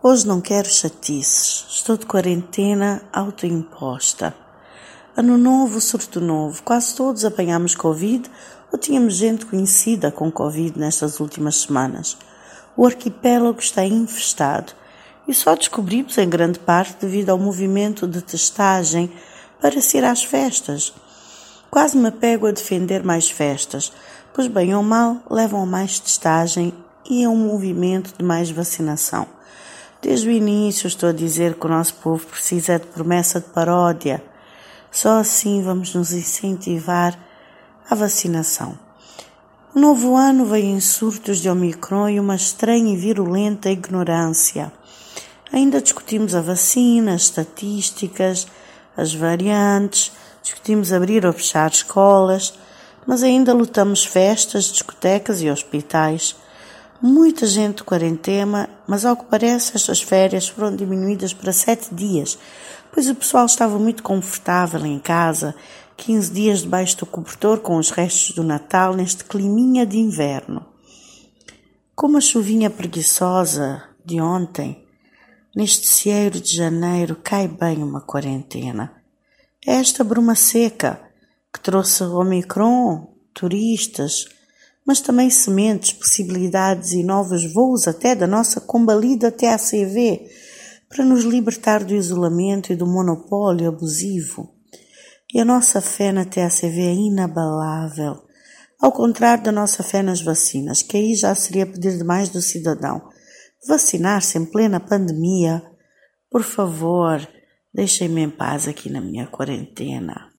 Hoje não quero chatices. Estou de quarentena autoimposta. Ano novo, surto novo. Quase todos apanhamos Covid ou tínhamos gente conhecida com Covid nestas últimas semanas. O arquipélago está infestado e só descobrimos em grande parte devido ao movimento de testagem para se ir às festas. Quase me pego a defender mais festas, pois bem ou mal levam a mais testagem e a um movimento de mais vacinação. Desde o início estou a dizer que o nosso povo precisa de promessa de paródia. Só assim vamos nos incentivar à vacinação. O novo ano veio em surtos de Omicron e uma estranha e virulenta ignorância. Ainda discutimos a vacina, as estatísticas, as variantes, discutimos abrir ou fechar escolas, mas ainda lutamos festas, discotecas e hospitais. Muita gente de quarentena, mas ao que parece estas férias foram diminuídas para sete dias, pois o pessoal estava muito confortável em casa, 15 dias debaixo do cobertor com os restos do Natal neste climinha de inverno. Como a chuvinha preguiçosa de ontem, neste cieiro de janeiro cai bem uma quarentena. É esta bruma seca que trouxe Omicron, turistas, mas também sementes, possibilidades e novos voos até da nossa combalida TACV para nos libertar do isolamento e do monopólio abusivo. E a nossa fé na TACV é inabalável, ao contrário da nossa fé nas vacinas, que aí já seria pedir demais do cidadão. Vacinar-se em plena pandemia, por favor, deixem-me em paz aqui na minha quarentena.